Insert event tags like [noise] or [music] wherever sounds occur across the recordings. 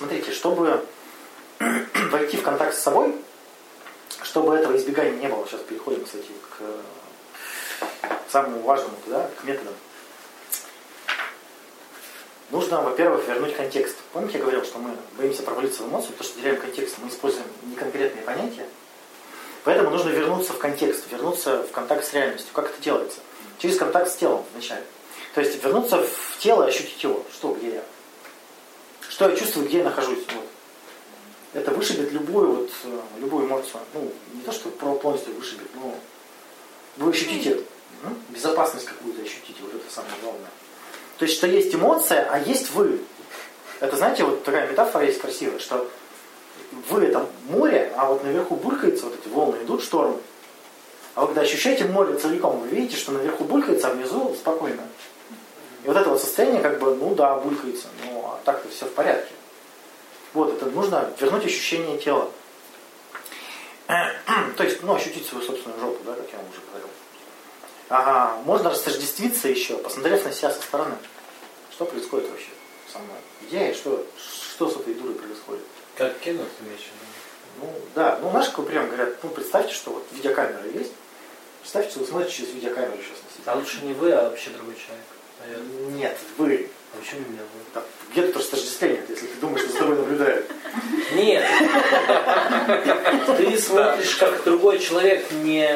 смотрите, чтобы войти в контакт с собой, чтобы этого избегания не было, сейчас переходим, кстати, к самому важному, да, к методам. Нужно, во-первых, вернуть контекст. Помните, я говорил, что мы боимся провалиться в эмоцию, потому что теряем контекст, мы используем неконкретные понятия. Поэтому нужно вернуться в контекст, вернуться в контакт с реальностью. Как это делается? Через контакт с телом вначале. То есть вернуться в тело и ощутить его. Что, где я? Что я чувствую, где я нахожусь? Вот. Это вышибет любую, вот, э, любую эмоцию. Ну, не то, что полностью вышибет, но вы ощутите безопасность какую-то ощутите. Вот это самое главное. То есть, что есть эмоция, а есть вы. Это, знаете, вот такая метафора есть красивая, что вы это море, а вот наверху булькается, вот эти волны идут, шторм. А вы когда ощущаете море целиком, вы видите, что наверху булькается, а внизу спокойно. И вот это вот состояние, как бы, ну да, булькается, но так-то все в порядке. Вот, это нужно вернуть ощущение тела. [clears throat] То есть, ну, ощутить свою собственную жопу, да, как я вам уже говорил. Ага, можно растождествиться еще, посмотрев на себя со стороны. Что происходит вообще со мной? Где я, что, что с этой дурой происходит? Как кино ты имеешь Ну, да, ну, знаешь, как прям говорят, ну, представьте, что вот видеокамера есть, представьте, что вы смотрите через видеокамеру сейчас на себя. А лучше не вы, а вообще другой человек. Наверное. Нет, вы. А почему именно вы? Да, где тут растождествление, если ты думаешь, что за тобой наблюдают? Нет. Ты смотришь, как другой человек не...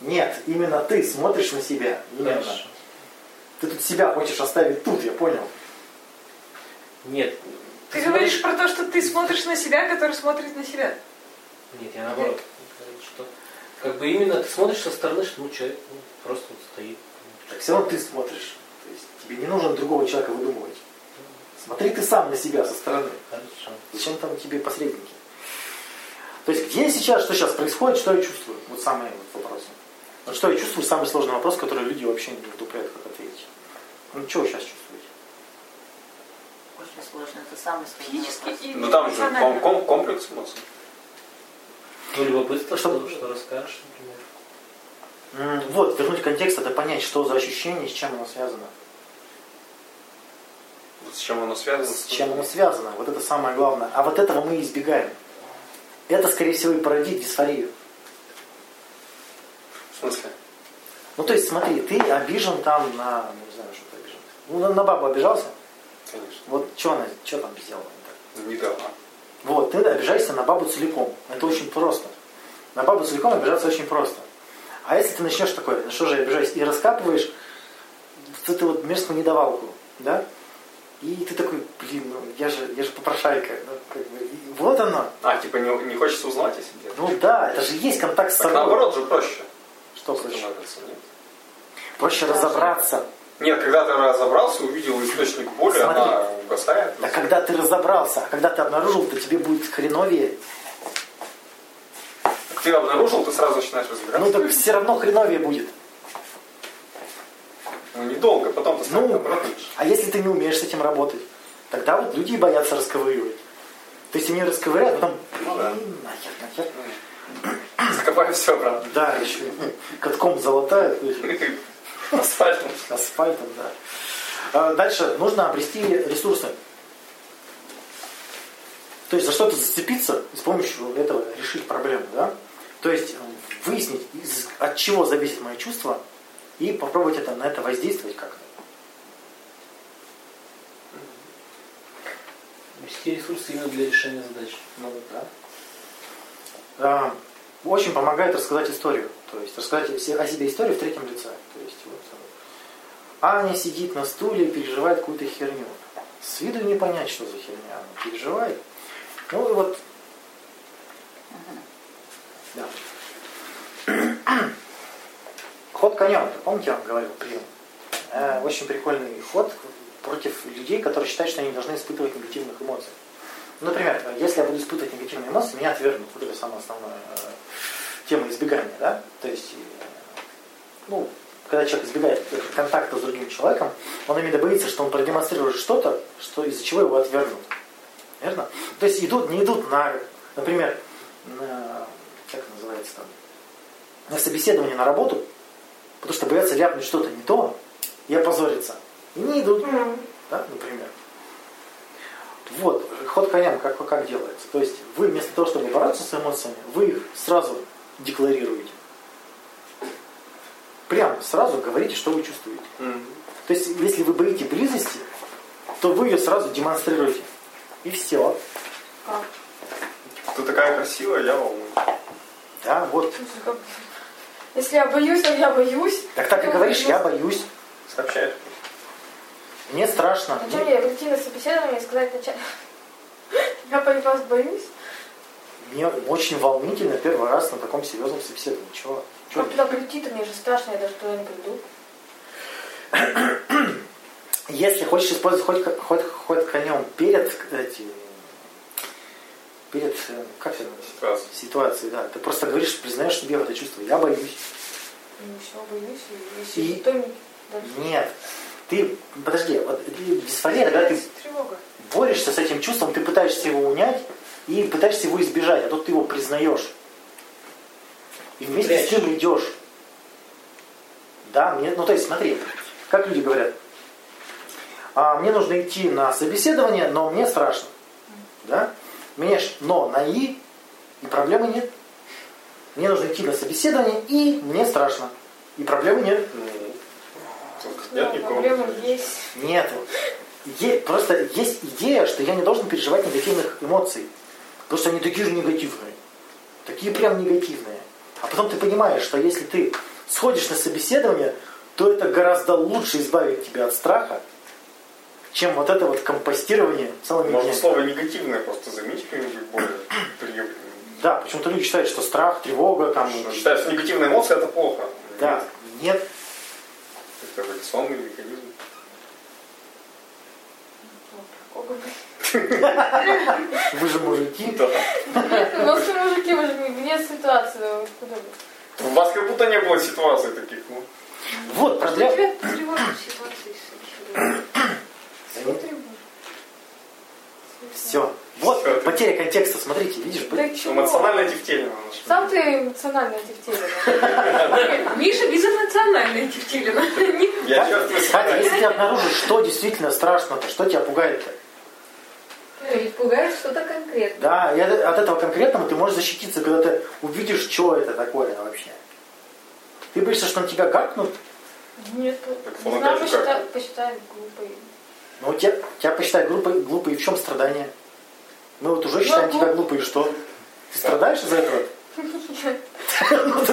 Нет, именно ты смотришь на себя. Именно. Ты тут себя хочешь оставить тут, я понял. Нет. Ты, ты говоришь про то, что ты смотришь на себя, который смотрит на себя. Нет, я наоборот. Что, как бы именно ты смотришь со стороны, что ну, человек ну, просто вот стоит. Так все равно ты смотришь. То есть тебе не нужно другого человека выдумывать. Смотри ты сам на себя со стороны. Хорошо. Зачем там тебе посредники? То есть где сейчас, что сейчас происходит, что я чувствую? Вот самый вот вопрос. Вот что я чувствую, самый сложный вопрос, который люди вообще не вдупляют, как ответить. Ну что вы сейчас чувствуете? Очень сложно, это самый сложный Физически и Ну там же ком ком комплекс эмоций. Ну, любопытно, Что- что, что расскажешь, Вот, вернуть контекст, это понять, что за ощущение, с чем оно связано. Вот с чем оно связано? С чем оно связано, вот это самое главное. А вот этого мы избегаем. Это, скорее всего, и породит дисфорию. В смысле? Ну, то есть, смотри, ты обижен там на, ну, не знаю, что ты обижен. Ну, на, на бабу обижался? Конечно. Вот что она, что там сделала? не так? Недавно. Вот, ты обижаешься на бабу целиком. Это очень просто. На бабу целиком обижаться очень просто. А если ты начнешь такое, ну что же я обижаюсь, и раскапываешь вот эту вот мерзкую недовалку, да? И ты такой, блин, ну я же, я же попрошайка. Ну, как бы, и вот оно. А, типа не, не хочется узнать о себе? Ну да, это же есть контакт с так собой. наоборот же проще. Что проще? нет? Проще разобраться. Нет, когда ты разобрался, увидел источник боли, Смотри. она угасает. А когда ты разобрался, а когда ты обнаружил, то тебе будет хреновее. Ты обнаружил, ты сразу начинаешь разбираться. Ну так все равно хреновее будет. Ну, недолго, потом ты Ну, наоборот. а если ты не умеешь с этим работать, тогда вот люди и боятся расковыривать. То есть они расковыряют, потом, Ну да. нахер, нахер. Закопай все обратно. Да, еще ну, катком залатают, эти, [laughs] Асфальтом. асфальтом, да. А Дальше нужно обрести ресурсы. То есть за что-то зацепиться и с помощью этого решить проблему, да? То есть э, выяснить, из- от чего зависит мое чувство, и попробовать это, на это воздействовать как-то. Вести ресурсы именно для решения задач. Ну, да. А, Очень помогает рассказать историю. То есть рассказать о себе историю в третьем лице. То есть вот э, Аня сидит на стуле и переживает какую-то херню. С виду не понять, что за херня она переживает. Ну и вот. Да. Ход конем, помните, я вам говорил, прием. Э, Очень прикольный ход против людей, которые считают, что они должны испытывать негативных эмоций. Например, если я буду испытывать негативные эмоции, меня отвергнут. Вот это самая основная э, тема избегания, да? То есть, э, ну, когда человек избегает контакта с другим человеком, он именно боится, что он продемонстрирует что-то, что из-за чего его отвергнут. Верно? То есть идут, не идут на, например, это называется там, на собеседование на работу, потому что боятся ляпнуть что-то не то и опозориться. И не идут, да, например. Вот, ход коням как, как делается. То есть вы вместо того, чтобы бороться с эмоциями, вы их сразу декларируете. Прям сразу говорите, что вы чувствуете. Мгм. То есть, если вы боите близости, то вы ее сразу демонстрируете. И все. Ты такая красивая, я волнуюсь. Да, вот. Если я боюсь, то я боюсь. Так так и Я говоришь, я боюсь. боюсь. Сообщаешь. Мне страшно. Зачем мне прийти на собеседование и сказать вначале, [laughs] я по вас боюсь? Мне очень волнительно первый раз на таком серьезном собеседовании. Чего? Чего? Как туда прийти-то, мне же страшно, я даже туда не приду. Если хочешь использовать хоть, хоть, хоть конем перед эти, перед, э, как это называется? Ситуацией, да, ты просто говоришь, признаешь себе это чувство. Я боюсь. Ну, все, боюсь. И, если И- никто не... даже- Нет. Ты, подожди, вот дисфория, когда ты Тревога. борешься с этим чувством, ты пытаешься его унять и пытаешься его избежать, а тут ты его признаешь. И вместе с ним идешь. Да, мне, ну то есть смотри, как люди говорят, а, мне нужно идти на собеседование, но мне страшно. Да? Меняешь но на и, и проблемы нет. Мне нужно идти на собеседование, и мне страшно. И проблемы нет. Ну, Да, нет проблемы есть. Нет. Е- просто есть идея, что я не должен переживать негативных эмоций. Потому что они такие же негативные. Такие прям негативные. А потом ты понимаешь, что если ты сходишь на собеседование, то это гораздо лучше избавит тебя от страха, чем вот это вот компостирование целыми Можно днями. слово негативное просто заменить каким-нибудь более приемлемым. Да, почему-то люди считают, что страх, тревога, там... Считают, что негативная эмоция это плохо. Да, нет. Это эволюционный механизм. [laughs] Вы же мужики. Да. Ну, все мужики, вы же вне ситуации. вот куда вы? У вас как будто не было ситуаций таких. Ну. Вот, Что Все. Вот ты- потеря контекста. Смотрите, видишь? Да чего? Эмоционально тефтельно наша. Сам ты эмоционально тефтелина. [laughs] Миша безэмоционально тефтелина. Я чувствую себя. если ты обнаружишь, что действительно страшно-то, что тебя пугает-то? Ведь пугает что-то конкретное. Да, и от этого конкретного ты можешь защититься, когда ты увидишь, что это такое вообще. Ты боишься, что на тебя гакнут, Нет, Так не знаю, фотографию посчитаю, как? посчитаю глупой. Но тебя, тебя посчитают глупой, глупой, и в чем страдание? Мы вот уже считаем Ну, тебя глуп- глупой, и что? Ты страдаешь из-за этого? Ну,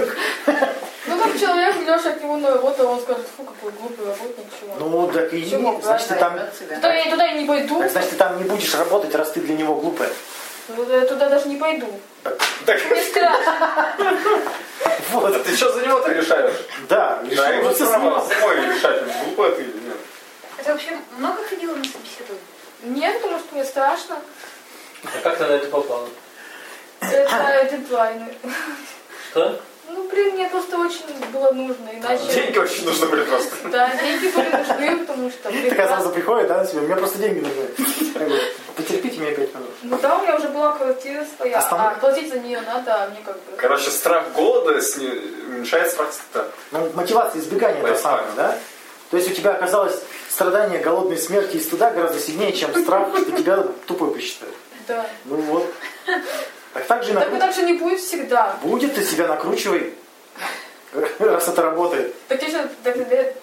Ну, как человек, идешь от него на работу, он скажет, фу, какой глупый работник, чего. Ну, так и значит, ты там. Туда я, туда я не пойду, значит, ты там не будешь работать, раз ты для него глупая. туда, я туда даже не пойду. Так, Мне страшно. Вот, а ты что за него-то решаешь? да, Да, решил ему самой решать, глупая ты или нет. Это вообще много ходила на собеседование? Нет, потому что мне страшно. А как ты на это попала? Это дедлайны. Что? Ну, блин, мне просто очень было нужно, иначе... Деньги очень нужны были просто. Да, деньги были нужны, потому что... [laughs] Такая раз- сразу приходит, да, на себя, у меня просто деньги нужны. Потерпите меня пять минут. Ну да, у меня уже была квартира своя, а платить за нее надо, а мне как бы... Короче, страх голода уменьшает страх стыда. Ну, мотивация избегания это самое, да? То есть у тебя оказалось страдание голодной смерти и стыда гораздо сильнее, чем страх, что тебя тупой посчитают. Да. Ну вот. Так так же и накру- так же не будет всегда. Будет, ты себя накручивай, раз это работает. Так я сейчас, так,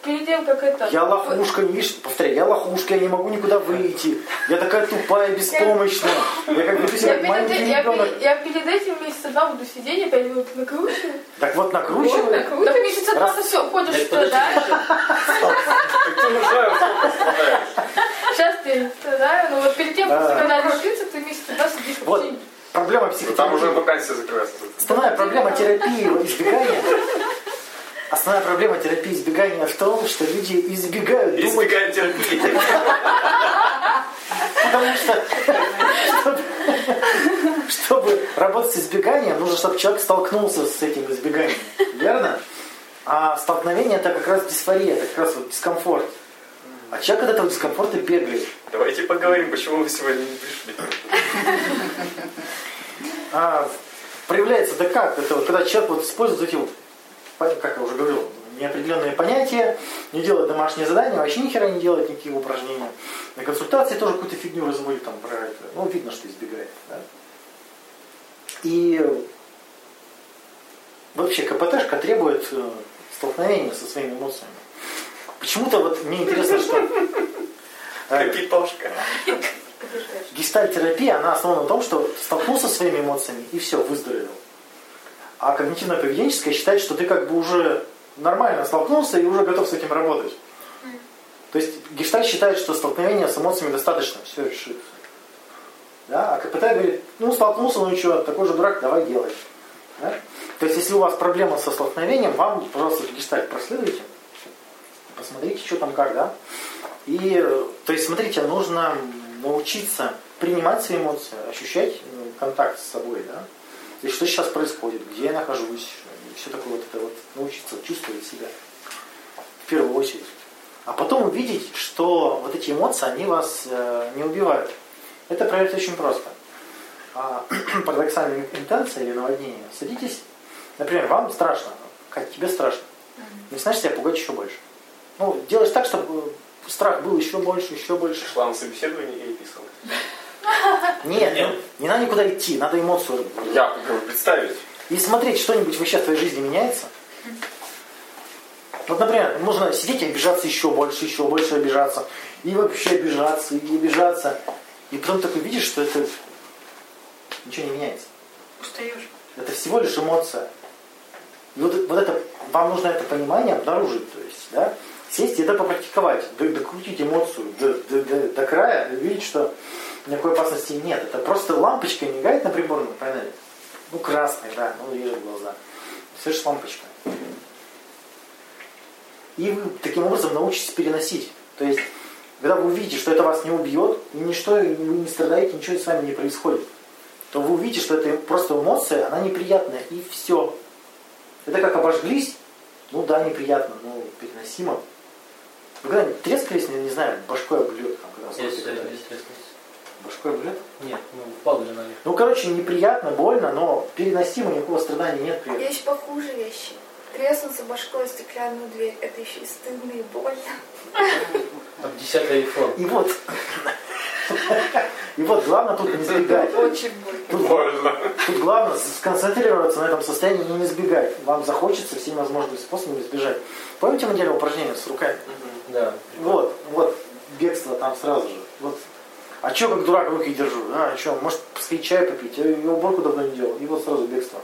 перед тем, как это... Я лохушка, не видишь, повторяю, я лохушка, я не могу никуда выйти. Я такая тупая, беспомощная. Я как веду себя Я как перед, маленький ребенок. я перед этим месяца два буду сидеть, я пять минут накручиваю. Так вот накручивай. Так месяца два ты все, ходишь. Так ты сколько страдаешь. Сейчас ты страдаю, но вот перед тем, Да. когда решится, ты месяца два сидишь Вот проблема Ну, Там уже психотерапии. вакансия закрывается. Основная проблема терапии избегания. Основная проблема терапии избегания в том, что люди избегают думать, Избегаем терапии. потому что чтобы, работать с избеганием, нужно, чтобы человек столкнулся с этим избеганием. Верно? А столкновение это как раз дисфория, это как раз вот дискомфорт. А человек от этого дискомфорта бегает. Давайте поговорим, почему вы сегодня не пришли. А, проявляется, да как? Это вот, когда человек вот использует эти, вот, как я уже говорил, неопределенные понятия, не делает домашние задания, вообще ни хера не делает никаких упражнений. На консультации тоже какую-то фигню разводит там про это. Ну, видно, что избегает. Да? И вообще КПТшка требует э, столкновения со своими эмоциями. Почему-то вот мне интересно, что э, Капитошка. гештальтерапия, она основана на том, что столкнулся со своими эмоциями и все, выздоровел. А когнитивно-поведенческая считает, что ты как бы уже нормально столкнулся и уже готов с этим работать. То есть гештальт считает, что столкновение с эмоциями достаточно, все решит. Да? А КПТ говорит, ну столкнулся, ну что, такой же дурак, давай делай. Да? То есть если у вас проблема со столкновением, вам, пожалуйста, гештальт проследуйте, посмотрите, что там как, да. И, то есть, смотрите, нужно научиться принимать свои эмоции, ощущать э, контакт с собой, да. И что сейчас происходит, где я нахожусь, и все такое вот это вот, научиться чувствовать себя в первую очередь. А потом увидеть, что вот эти эмоции, они вас э, не убивают. Это проверить очень просто. А, [clears throat] парадоксальная интенция или наводнение. Садитесь, например, вам страшно, как тебе страшно. Начинаешь себя пугать еще больше. Ну, делаешь так, чтобы э, страх был еще больше, еще больше. Шла на собеседование и писала. [laughs] Нет, Нет. не надо никуда идти, надо эмоцию. Я представить. И смотреть, что-нибудь вообще в твоей жизни меняется. Вот, например, нужно сидеть и обижаться еще больше, еще больше обижаться. И вообще обижаться, и обижаться. И потом такой видишь, что это ничего не меняется. Устаешь. Это всего лишь эмоция. И вот, вот это, вам нужно это понимание обнаружить, то есть, да, сесть и это попрактиковать, докрутить эмоцию до, до- до- до края, и увидеть, что никакой опасности нет. Это просто лампочка мигает на приборной панели. Ну, красный, да, ну, режет глаза. Все же лампочка. И вы таким образом научитесь переносить. То есть, когда вы увидите, что это вас не убьет, и ничто, вы не страдаете, ничего с вами не происходит, то вы увидите, что это просто эмоция, она неприятная, и все. Это как обожглись, ну да, неприятно, но переносимо. Вы когда-нибудь трескались, не, не знаю, башкой облет, там, когда есть. Башкой облет? Нет, ну падали наверх. Ну, короче, неприятно, больно, но переносимо, никакого страдания нет при этом. Есть похуже вещи. Треснуться башкой о стеклянную дверь. Это еще и стыдно, и больно. Там десятый айфон. И вот, и вот главное тут не сбегать. Очень больно. Тут, главное сконцентрироваться на этом состоянии и не сбегать. Вам захочется всеми возможными способами избежать. Помните, мы делали упражнение с руками? Да. Вот, вот, бегство там сразу же. Вот. А чё, как дурак, руки держу? А, чё, может, сходить чай попить? Я я уборку давно не делал. И вот сразу бегство.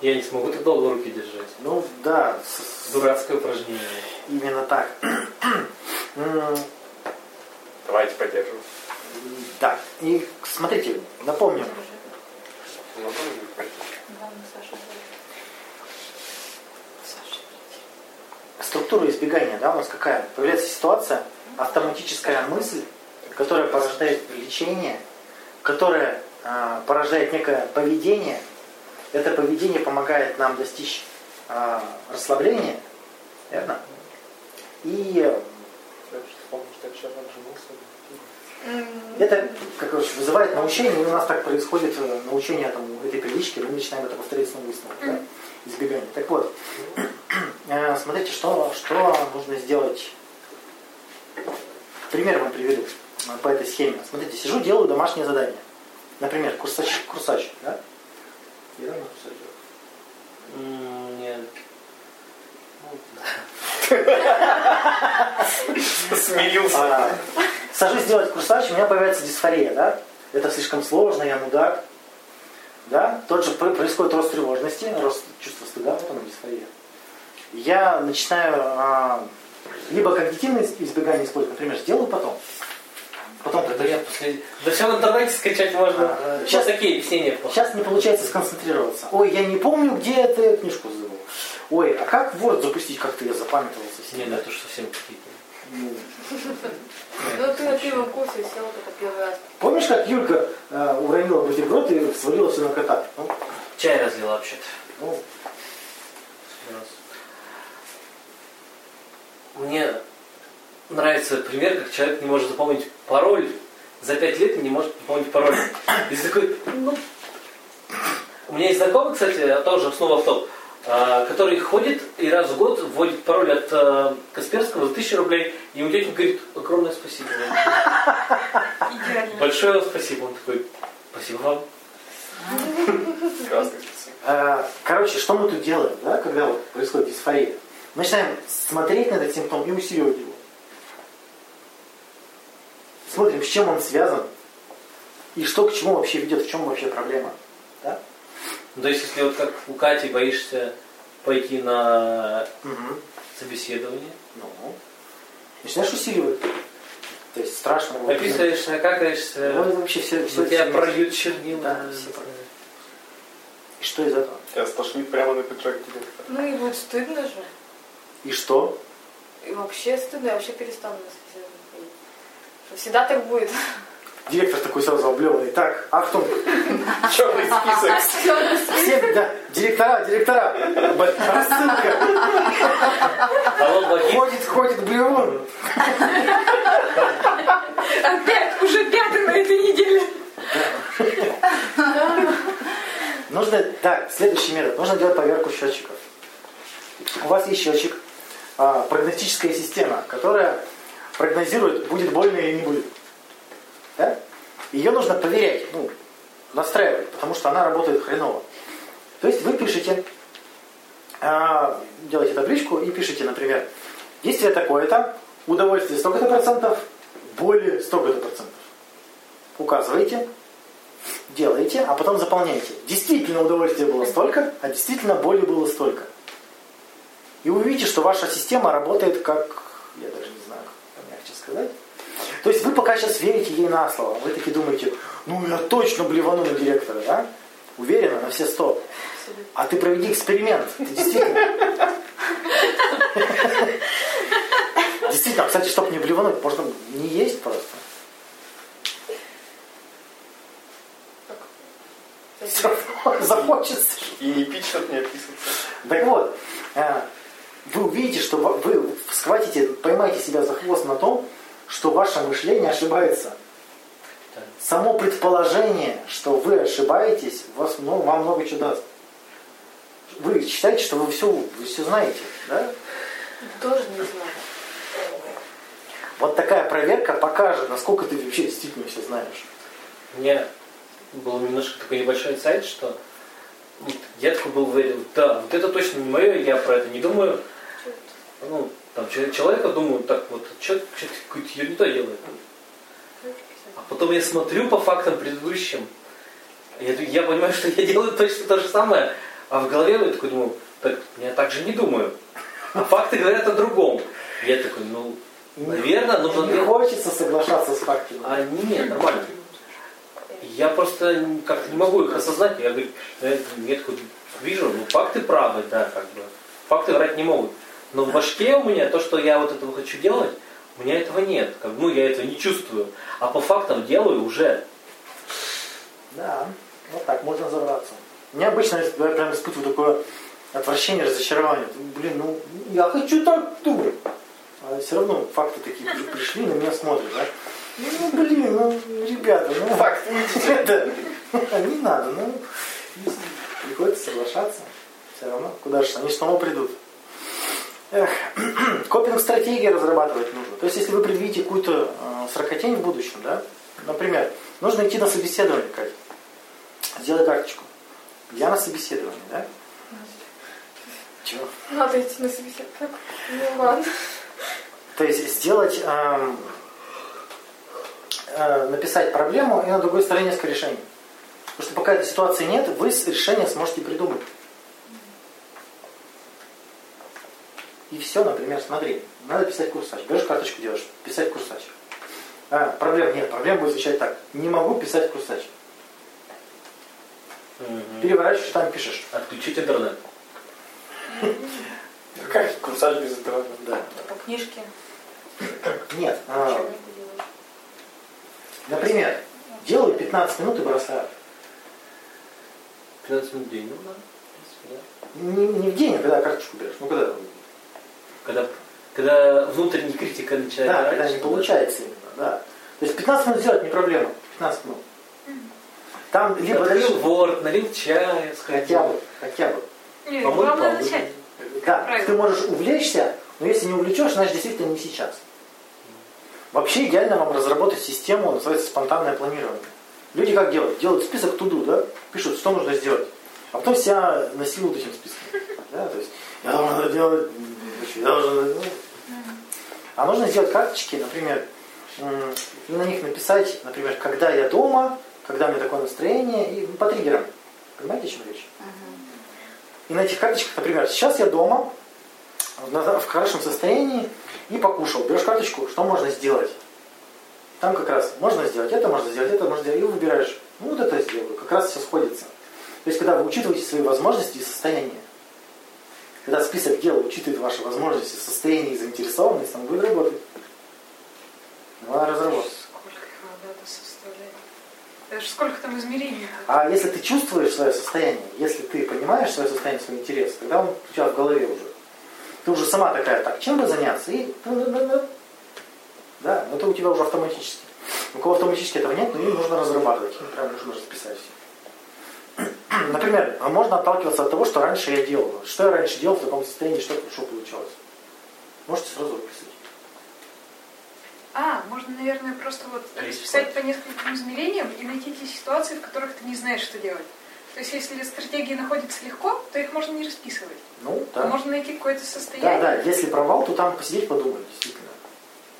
Я не смогу так долго руки держать. Ну, да, Дурацкое упражнение. именно так. [clears throat] Давайте поддержим. Так, и смотрите, понятно. структура избегания, да, у нас какая? Появляется ситуация, автоматическая мысль, которая порождает влечение, которая а, порождает некое поведение. Это поведение помогает нам достичь а, расслабления, верно? И это как говорится, вызывает научение, и у нас так происходит э, научение там, этой привычки, мы начинаем это повторять снова и снова. Да? Избегание. Так вот, [clears throat] э, смотрите, что, что нужно сделать. Пример вам приведу э, по этой схеме. Смотрите, сижу, делаю домашнее задание. Например, курсач, курсач да? Я курсач. М, Нет. Смеюсь. А, сажусь делать курсач, у меня появляется дисфория, да? Это слишком сложно, я мудак. Да? Тот же про- происходит рост тревожности, рост чувства стыда, вот оно дисфория. Я начинаю а, либо когнитивное избегание использовать, например, сделаю потом. Потом Да я после... Да все в интернете скачать можно. А, Сейчас щас- такие объяснения. просто. Сейчас не получается сконцентрироваться. Ой, я не помню, где это я книжку забыл. Ой, а как Word запустить, как-то я запамятовался Не, себе. да, это уж совсем какие-то. Ну, Ну, ты на первом курсе сел только первый раз. Помнишь, как Юлька э, уронила бутерброд и свалила все на кота? Ну, Чай разлила вообще-то. ну. Мне нравится пример, как человек не может запомнить пароль. За пять лет не может запомнить пароль. И ты такой, ну... У меня есть знакомый, кстати, тоже снова в топ. а, который ходит и раз в год вводит пароль от э, Касперского за 1000 рублей, и ему дяденька говорит, огромное спасибо. Идеально. Большое вам спасибо. Он такой, спасибо вам. Красный Короче, что мы тут делаем, да, когда вот происходит дисфория? Мы начинаем смотреть на этот симптом и усиливать его. Смотрим, с чем он связан и что к чему вообще ведет, в чем вообще проблема. Да? Ну, то есть, если вот как у Кати боишься пойти на Мгм. собеседование, Ну, начинаешь усиливать. То есть страшно. вот, описываешься, какаешься, Ну, это вообще все, все, тебя все- прольют чернила. Да, все про- И что из этого? Тебя стошнит прямо на пиджак директора. Ну и будет стыдно же. И что? И вообще стыдно, я вообще перестану на собеседование Всегда так будет. Директор такой сразу облеванный. Так, Ахтунг, [laughs] Черный список. [laughs] все, да, директора, директора, рассылка, ходит, ходит блевун. Опять, уже пятый на этой неделе. Нужно, так, следующий метод. Нужно делать поверку счетчиков. У вас есть счетчик, а, прогностическая система, которая прогнозирует, будет больно или не будет. Да? Ее нужно проверять, ну, настраивать, потому что она работает хреново. То есть вы пишете, а, делаете табличку и пишете, например, действие такое-то, удовольствие столько-то процентов, боли столько-то процентов. Указываете, делаете, а потом заполняете. Действительно удовольствия было столько, а действительно боли было столько. И вы увидите, что ваша система работает как, я даже не помягче сказать. То есть вы пока сейчас верите ей на слово. Вы таки думаете, ну я точно блевану на директора, да? Уверена на все сто. А ты проведи эксперимент. Ты действительно... Действительно, кстати, чтобы не блевануть, можно не есть просто. Равно [laughs] захочется. И не пить, чтобы не описываться. Так вот, э, вы увидите, что вы схватите, поймаете себя за хвост на том, что ваше мышление ошибается. Само предположение, что вы ошибаетесь, вас, ну, вам много чего даст. Вы считаете, что вы все, вы все знаете, да? Тоже не знаю. Вот такая проверка покажет, насколько ты вообще действительно все знаешь. У меня был немножко такой небольшой инсайт, что я такой был уверен, да, вот это точно не мое, я про это не думаю. Ну, там чел- человека думаю, так вот, человек что-то какую-то ерунду делает. А потом я смотрю по фактам предыдущим, я, я понимаю, что я делаю точно то же самое, а в голове я такой думаю, так, я так же не думаю. А факты говорят о другом. Я такой, ну, наверное, нужно Не хочется соглашаться с фактами. а не, нормально. Я просто как-то не могу их осознать. Я говорю, такой вижу, ну факты правы, да, как бы. Факты врать не могут. Но в башке у меня то, что я вот этого хочу делать, у меня этого нет. Как, ну, я этого не чувствую. А по фактам делаю уже. Да, вот так можно разобраться. Мне обычно я прям испытываю такое отвращение, разочарование. Блин, ну я хочу так думать. А все равно факты такие при- пришли, на меня смотрят, да? Ну блин, ну ребята, ну Факт это, [laughs] не надо, ну приходится соглашаться. Все равно, куда же, они снова придут. Эх, [clears throat] копинг-стратегии разрабатывать нужно. То есть, если вы предвидите какую-то э, сракотень в будущем, да, например, нужно идти на собеседование, Катя. Сделай карточку. Я на собеседовании, да? Чего? Надо идти на собеседование. Ну ладно. То есть сделать, эм, э, написать проблему и на другой стороне несколько решений. Потому что пока этой ситуации нет, вы решение сможете придумать. И все, например, смотри, надо писать курсач. Берешь карточку, делаешь, писать курсач. А, проблем нет, проблема будет звучать так. Не могу писать курсач. Переворачиваешь, там пишешь. Отключить интернет. Как курсач без интернета? Да. По книжке. Нет. Например, делаю 15 минут и бросаю. 15 минут в день, ну да. Не, не в день, а когда карточку берешь. Ну когда? Когда, когда внутренний критика начинает Да, когда не получается именно, да. То есть 15 минут сделать не проблема. 15 минут. Там либо Открыл Word, налил чая, сходил. хотя бы, хотя бы. Нет, главное начать. Да, Правильно. ты можешь увлечься, но если не увлечешь, значит действительно не сейчас. Вообще идеально вам разработать систему, называется спонтанное планирование. Люди как делают? Делают список туду, да? Пишут, что нужно сделать. А потом себя насилуют этим списком. [laughs] Да? То есть я должен делать, я должен... ну. А нужно сделать карточки, например, и на них написать, например, когда я дома, когда у меня такое настроение, и по триггерам. Понимаете, о чем речь? И на этих карточках, например, сейчас я дома, в хорошем состоянии и покушал. Берешь карточку, что можно сделать? Там как раз можно сделать это, можно сделать это, можно сделать. И выбираешь, ну вот это сделаю. Как раз все сходится. То есть, когда вы учитываете свои возможности и состояние, когда список дел учитывает ваши возможности, состояние и заинтересованность, он будет работать. Надо разработать. Сколько их надо составлять? Это же сколько там измерений? А если ты чувствуешь свое состояние, если ты понимаешь свое состояние, свой интерес, тогда он у тебя в голове уже. Ты уже сама такая, так, чем бы заняться? И да, но это у тебя уже автоматически. У кого автоматически этого нет, но им нужно разрабатывать, им прям нужно расписать все. [clears throat] Например, а можно отталкиваться от того, что раньше я делал. Что я раньше делал в таком состоянии, что хорошо получалось. Можете сразу выписать. А, можно, наверное, просто вот расписать по нескольким измерениям и найти те ситуации, в которых ты не знаешь, что делать. То есть, если стратегии находятся легко, то их можно не расписывать. Ну, да. Можно найти какое-то Да, состояние. да, если провал, то там посидеть подумать, действительно.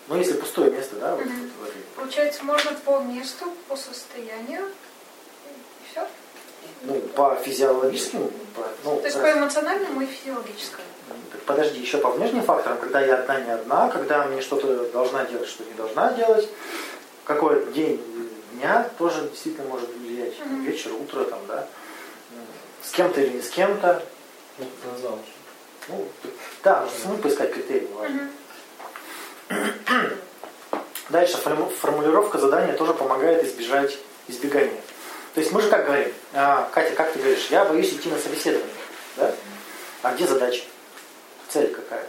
Но если пустое место, да, вот, Мгм. вот в этой Получается, можно по месту, по состоянию, и все. ну, по физиологическим, по, ну, То есть раз- по эмоциональному и физиологическому. так подожди, еще по внешним факторам, когда я одна, не одна, когда мне что-то должна делать, что не должна делать, какой день дня тоже действительно может влиять, Мгм. вечер, утро, там, да, с кем-то или не с кем-то, Ну, назвал. ну, да, нужно самому поискать критерии. [clears throat] Дальше форму- формулировка задания тоже помогает избежать избегания. То есть мы же как говорим, а, Катя, как ты говоришь, я боюсь идти на собеседование, да? А где задача? Цель какая?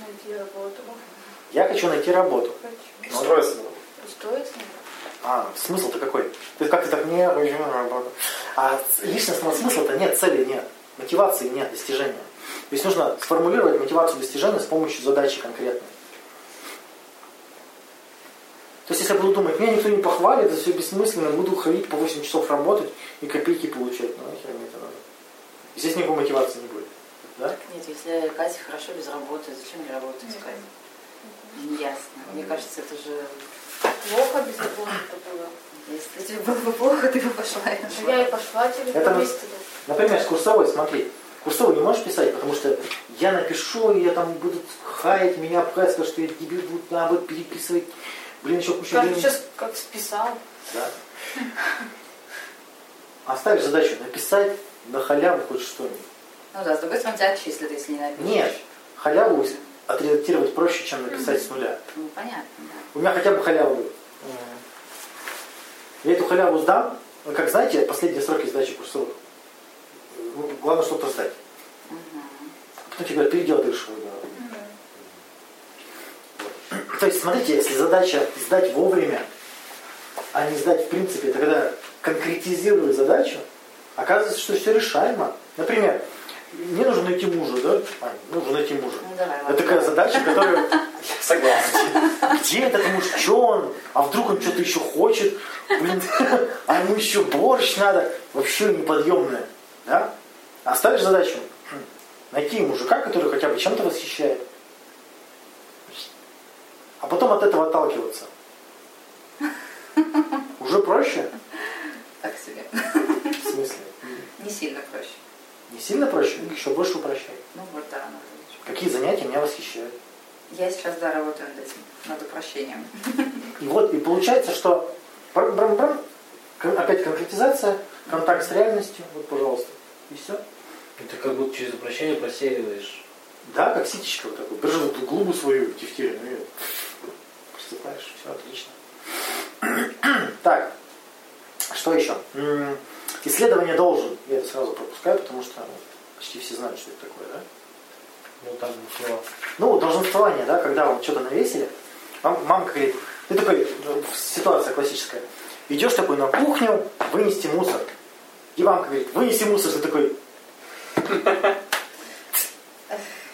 Найти работу. Я хочу найти работу. Хочу. Устроиться. Устроиться. А, смысл-то какой? То есть как ты так не? А личностного смысла-то нет, цели нет, мотивации нет, достижения. То есть нужно сформулировать мотивацию достижения с помощью задачи конкретной. То есть если я буду думать, меня никто не похвалит, это все бессмысленно, буду ходить по 8 часов работать и копейки получать, ну нахер мне это надо. И здесь никакой мотивации не будет. Да? Нет, если Катя хорошо без работы, зачем ей работу искать? Неясно. Мне кажется, это же... Плохо без работы было. Если тебе было бы плохо, ты бы пошла Ну, нашла. Я и пошла через Это мы-. Например, с курсовой, смотри. Курсовой не можешь писать, потому что я напишу, и я там будут хаять меня, пхать, скажут, что я дебил, будут надо переписывать. Блин, еще куча Как времени. сейчас как списал. Да. Оставишь задачу написать на халяву хоть что-нибудь. Ну да, с другой стороны, тебя отчислят, если не напишешь. Нет, халяву отредактировать проще, чем написать с нуля. Ну, понятно, да. У меня хотя бы халява будет. Я эту халяву сдам, как знаете, последние сроки сдачи курсовых. Ну, Главное что-то сдать. Потом тебе говорят, переделай ты решил. То есть, смотрите, если задача сдать вовремя, а не сдать в принципе, тогда конкретизируя задачу, оказывается, что все решаемо. Например, мне нужно найти мужа, да? Ань, нужно найти мужа. Ну, давай, Это такая задача, которую [laughs] Согласен. где этот муж, что он, а вдруг он что-то еще хочет, блин, а ему еще борщ надо, вообще неподъемное, да? А ставишь задачу хм, найти мужика, который хотя бы чем-то восхищает, а потом от этого отталкиваться. [laughs] Уже проще? Так себе. В смысле? Не сильно проще. Не сильно проще? Еще больше упрощай. Ну вот да, надо. Какие занятия меня восхищают? Я сейчас, да, работаю над этим, над упрощением. И вот и получается, что брам-брам-брам, кон- опять конкретизация, контакт с реальностью, вот, пожалуйста, и все. Ты как будто через упрощение просеиваешь. Да, как ситечка вот такой. Держи вот глубу свою тефтирину и просыпаешь, все отлично. [clears throat] Так, что еще? Исследование должен. Я это сразу пропускаю, потому что ну, почти все знают, что это такое, да? Ну там слова. Ну, долженствование, да, когда вам что-то навесили, вам мамка говорит, ты такой, ну, ситуация классическая, идешь такой на кухню, вынести мусор. И мамка говорит, вынеси мусор, ты такой,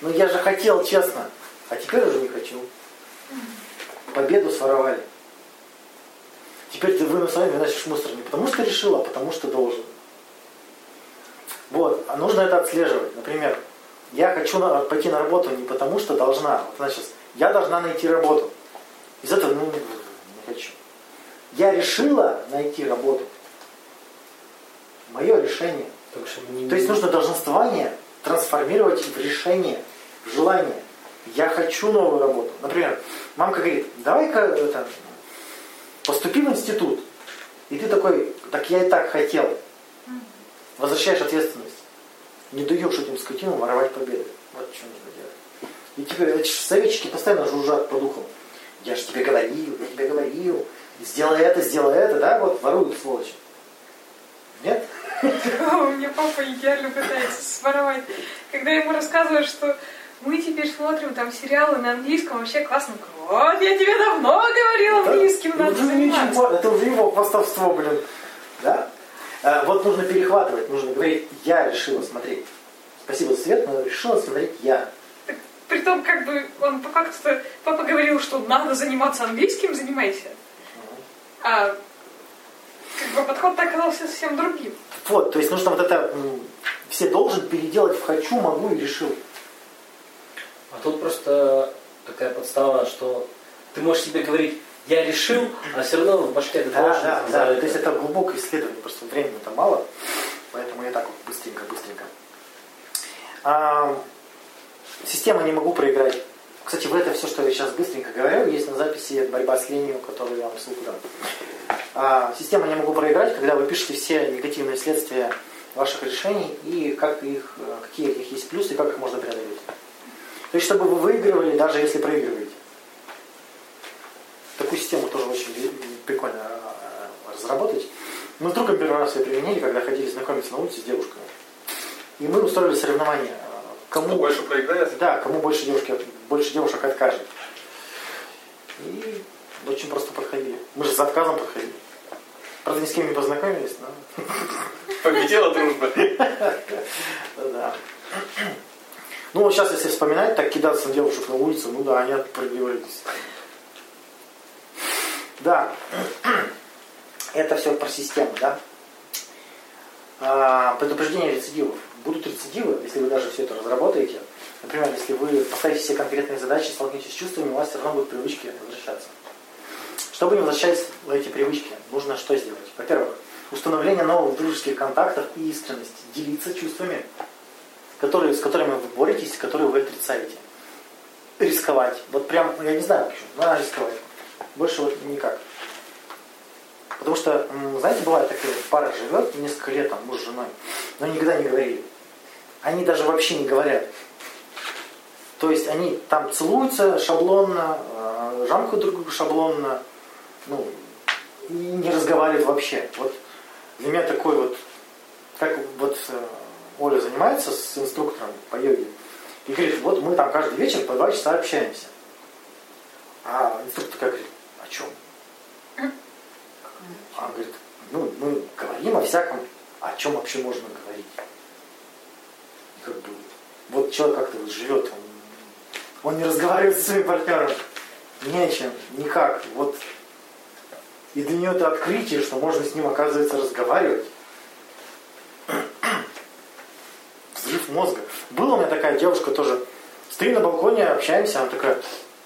Ну я же хотел, честно. А теперь уже не хочу. Победу своровали. Теперь ты вынос вами выносишь мусор не потому что решил, а потому что должен. Вот, а нужно это отслеживать. Например, я хочу на, пойти на работу не потому что должна. Вот сейчас, я должна найти работу. Из этого, ну, не, хочу. Я решила найти работу. Мое решение. Не- То есть нужно долженствование трансформировать в решение, в желание. Я хочу новую работу. Например, мамка говорит, давай-ка это, поступи в институт. И ты такой, так я и так хотел. Возвращаешь ответственность. Не даешь этим скотинам воровать победы. Вот что нужно делать. И теперь советчики постоянно жужжат по духам. Я же тебе говорил, я тебе говорил. Сделай это, сделай это, да? Вот воруют сволочи. Нет? [laughs] У меня папа идеально пытается своровать. Когда я ему рассказываю, что мы теперь смотрим там сериалы на английском, вообще классно. Вот, я тебе давно говорила, английским Да? надо Ну, это, не очень заниматься. важно, это уже его хвастовство, блин. Да? А, вот нужно перехватывать, нужно говорить, я решила смотреть. Спасибо, Свет, но решила смотреть я. Притом, как бы, он по факту, папа говорил, что надо заниматься английским, занимайся. А как бы подход оказался совсем другим. Вот, то есть нужно вот это все должен переделать в хочу, могу и решил. А тут просто такая подстава, что ты можешь себе говорить, я решил, а все равно в башке ты Да, да, да. это. То есть это глубокое исследование, просто времени там мало, поэтому я так вот быстренько-быстренько. А, система не могу проиграть. Кстати, в это все, что я сейчас быстренько говорю, есть на записи «Борьба с ленью», которую я вам ссылку дам. А, система не могу проиграть, когда вы пишете все негативные следствия ваших решений и как их, э, какие у них есть плюсы и как их можно преодолеть. То есть, чтобы вы выигрывали, даже если проигрываете. Такую систему тоже очень прикольно э, разработать. Мы с другом первый раз ее применили, когда ходили знакомиться на улице с девушками. И мы устроили соревнования. э, Кому Кто больше проиграет? да, кому больше, девушки, больше девушек откажет. И очень просто подходили. Мы же с отказом подходили. Правда, ни с кем не познакомились, но... Победила дружба. [laughs] Да. Ну, вот сейчас, если вспоминать, так кидаться на девушек на улице, ну да, они отпрыгивались. Да. [clears throat] Это все про систему, да? А, предупреждение рецидивов. Будут рецидивы, если вы даже все это разработаете. Например, если вы поставите себе конкретные задачи, столкнетесь с чувствами, у вас все равно будут привычки возвращаться. Чтобы не возвращались эти привычки, нужно что сделать? Во-первых, установление новых дружеских контактов и искренность. Делиться чувствами, которые, с которыми вы боретесь, которые вы отрицаете. Рисковать. Вот прям, я не знаю, почему, надо рисковать. Больше вот никак. Потому что, знаете, бывает такая пара живет несколько лет, там, муж с женой, но никогда не говорили. Они даже вообще не говорят. То есть они там целуются шаблонно, э, жамкают друг друга шаблонно, ну, и не разговаривают вообще. Вот для меня такой вот, как вот э, Оля занимается с инструктором по йоге, и говорит, вот мы там каждый вечер по два часа общаемся. А инструктор как говорит, о чем? А он говорит, ну, мы говорим о всяком, о чем вообще можно говорить. И как бы, вот человек как-то вот живет, он, он не разговаривает со своим партнером. Не о чем, никак. Вот. И для нее это открытие, что можно с ним, оказывается, разговаривать. Мозга. Была у меня такая девушка тоже. Стоим на балконе, общаемся, она такая,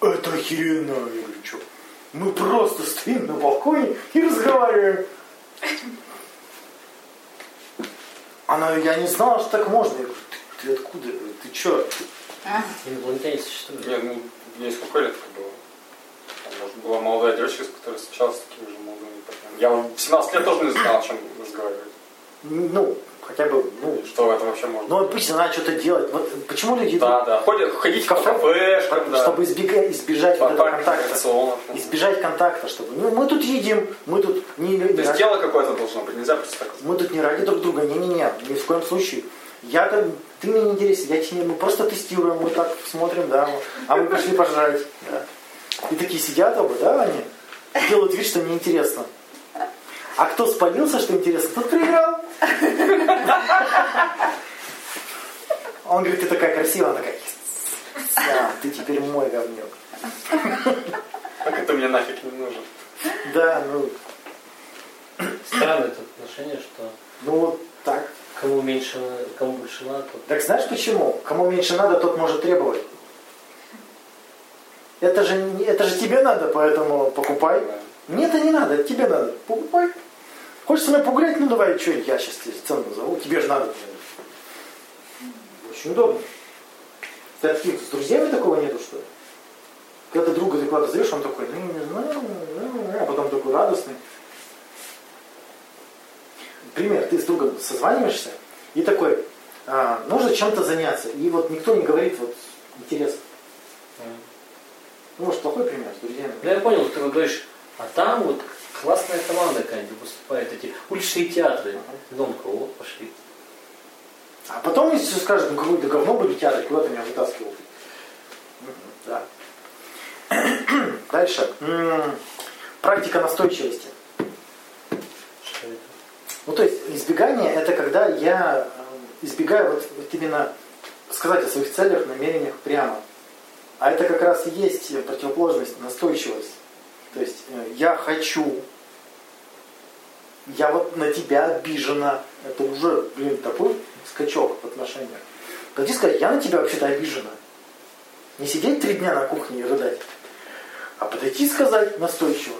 это охеренно. Я говорю, что? Мы просто стоим на балконе и разговариваем. Она, я не знала, что так можно. Я говорю, ты, ты откуда? Я Ты что? Инопланетяне существуют. Нет, ну, мне сколько лет это было? Там, может, была молодая девочка, с которой встречался с такими же молодыми партнерами. Я в 17 лет тоже не знал, о чем разговаривать. Ну, хотя бы, ну, Что в этом вообще можно? ну обычно надо что-то делать. Вот почему люди идут Да, да. Ходят, ходить в кафе, кафешкам, да. чтобы избегать, избежать вот этого контакта. Избежать контакта, чтобы. Ну, мы тут едим, мы тут не, не То есть ради- дело какое-то должно быть, нельзя просто так. мы тут не ради друг друга, не-не-не, ни в коем случае. Я там, ты мне не интересен, я тебе, мы просто тестируем, мы так смотрим, да, а мы пришли пожрать. Да. И такие сидят оба, да, они, делают вид, что неинтересно. А кто спалился, что интересно, тот проиграл. Он говорит, ты такая красивая, она такая, «Yes, да, ты теперь мой говнюк. Как это мне нафиг не нужен? Да, ну, Странное это отношение, что ну вот так. кому меньше, кому больше надо, тот Так знаешь почему? Кому меньше надо, тот может требовать. Это же, это же тебе надо, поэтому покупай. Мне это не надо, это тебе надо. Покупай. Хочешь со мной погулять? Ну давай, что, я сейчас тебе цену назову. Тебе же надо. Очень удобно. Ты таких, с друзьями такого нету, что ли? Когда ты друга куда-то зовешь, он такой, ну не знаю, а потом такой радостный. Пример, ты с другом созваниваешься и такой, а, нужно чем-то заняться. И вот никто не говорит, вот, интересно. Ну, может, плохой пример с друзьями. Ну, я понял, ты говоришь, а там вот классная команда какая-нибудь выступает, эти уличные театры. Дом кого пошли. А потом, если скажут, ну какое-то говно были театры, куда ты меня вытаскивал? Да. Дальше. Практика настойчивости. Что это? Ну, то есть избегание это когда я э, избегаю вот, вот именно сказать о своих целях, намерениях прямо. А это как раз и есть противоположность, настойчивость. То есть э, я хочу, я вот на тебя обижена. Это уже, блин, такой скачок в отношениях. Пойди сказать, я на тебя вообще-то обижена. Не сидеть три дня на кухне и рыдать, а подойти и сказать настойчиво.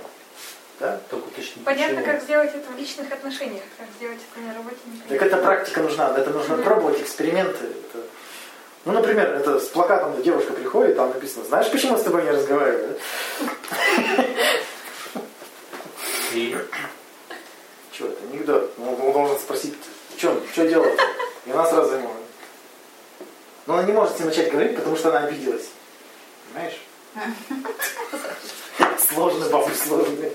Да? Только уточни. Понятно, почему. как сделать это в личных отношениях, как сделать это на работе. Так непонятно. это практика нужна, это нужно пробовать, эксперименты. Это- Ну, например, это с плакатом где девушка приходит, там написано, знаешь, почему я с тобой не разговариваю? да?» И Че, это анекдот. Он, он должен спросить, что, что делать? И она сразу ему. Но она не может с ним начать говорить, потому что она обиделась. Понимаешь? Сложно, бабуль, сложно.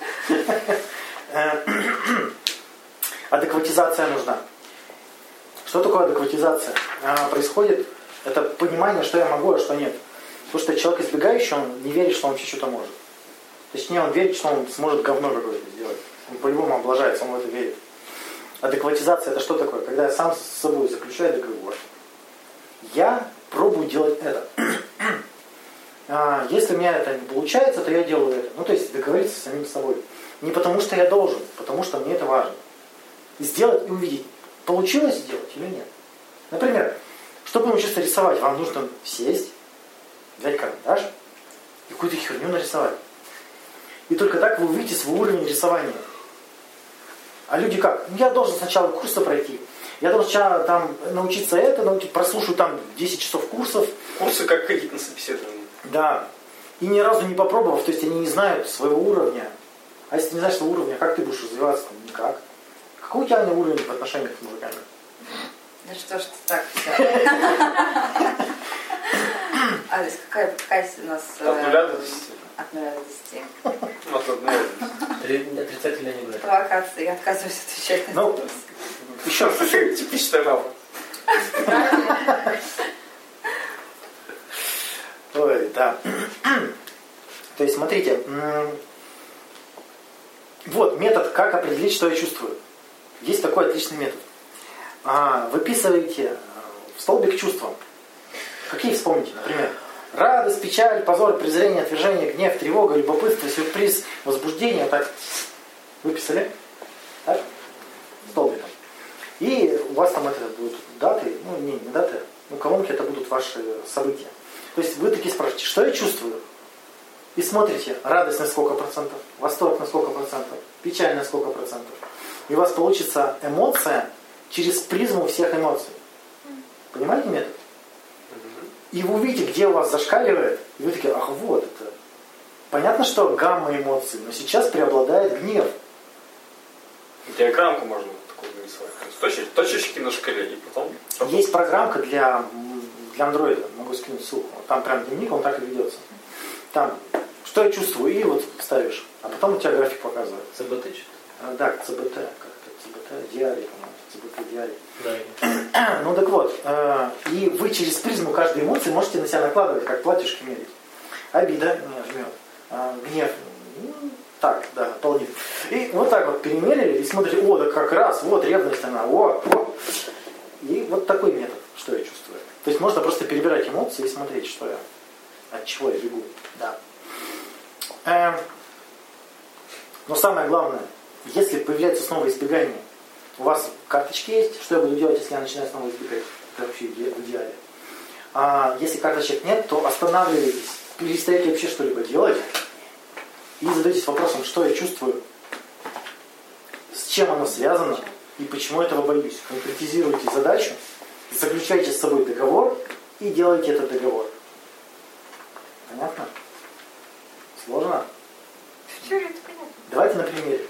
Э, Адекватизация нужна. Что такое адекватизация? Происходит это понимание, что я могу, а что нет. Потому что человек избегающий, он не верит, что он вообще что-то может. Точнее, он верит, что он сможет говно какое-то сделать. Он по-любому облажается, он в это верит. Адекватизация это что такое? Когда я сам с собой заключаю договор. Я пробую делать это. [clears throat] А, Если у меня это не получается, то я делаю это. Ну, то есть договориться с самим собой. Не потому что я должен, потому что мне это важно. Сделать и увидеть, получилось сделать или нет. Например, чтобы научиться рисовать, вам нужно сесть, взять карандаш и какую-то херню нарисовать. И только так вы увидите свой уровень рисования. А люди как? Ну, я должен сначала курсы пройти. Я должен сначала там научиться это, научить, прослушаю там 10 часов курсов. Курсы как ходить на собеседование. Да. И ни разу не попробовав, то есть они не знают своего уровня. А если ты не знаешь своего уровня, как ты будешь развиваться? Там, никак. Какой у тебя уровень в отношениях с мужиками? Да что ж ты так [laughs] Алекс, какая, какая у нас... э, От нуля до десяти. От нуля до десяти. Ну, От одного до десяти. Три- отрицательно не брать. Провокации. Я отказываюсь отвечать на Ну. Еще раз. Типичная мама. Ой, да. То есть, смотрите, вот метод, как определить, что я чувствую. Есть такой отличный метод. А, Выписываете э, в столбик чувства. Какие вспомните, например? Радость, печаль, позор, презрение, отвержение, гнев, тревога, любопытство, сюрприз, возбуждение. Так, выписали? Так? Столбиком. И у вас там это будут даты, ну не, не даты, ну колонки это будут ваши события. То есть вы такие спрашиваете, что я чувствую? И смотрите, радость на сколько процентов, восторг на сколько процентов, печаль на сколько процентов. И у вас получится эмоция через призму всех эмоций. Понимаете метод? И вы увидите, где у вас зашкаливает, и вы такие, ах, вот это. Понятно, что гамма эмоций, но сейчас преобладает гнев. Диаграммку можно такую нарисовать. То есть точечки, точечки на шкале, и потом... Есть программка для, для андроида, могу скинуть ссылку. Там прям дневник, он так и ведется. Там, что я чувствую, и вот ставишь. А потом у тебя график показывает. ЦБТ что-то? А, да, ЦБТ, как-то ЦБТ, диарий. Да. Ну так вот, э, и вы через призму каждой эмоции можете на себя накладывать, как платьишки мерить. Обида не жмет, а, гнев, ну, так, да, полнит. И вот так вот перемерили и смотрите, о, да как раз, вот ревность она, о, о. И вот такой метод, что я чувствую. То есть можно просто перебирать эмоции и смотреть, что я, от чего я бегу. Да. Эм, но самое главное, если появляется снова избегание, у вас карточки есть, что я буду делать, если я начинаю снова избегать? Это вообще в идеале. А если карточек нет, то останавливайтесь, перестаете вообще что-либо делать и задайтесь вопросом, что я чувствую, с чем оно связано и почему этого боюсь. Конкретизируйте задачу, заключайте с собой договор и делайте этот договор. Понятно? Сложно? В теории это понятно. Давайте на примере.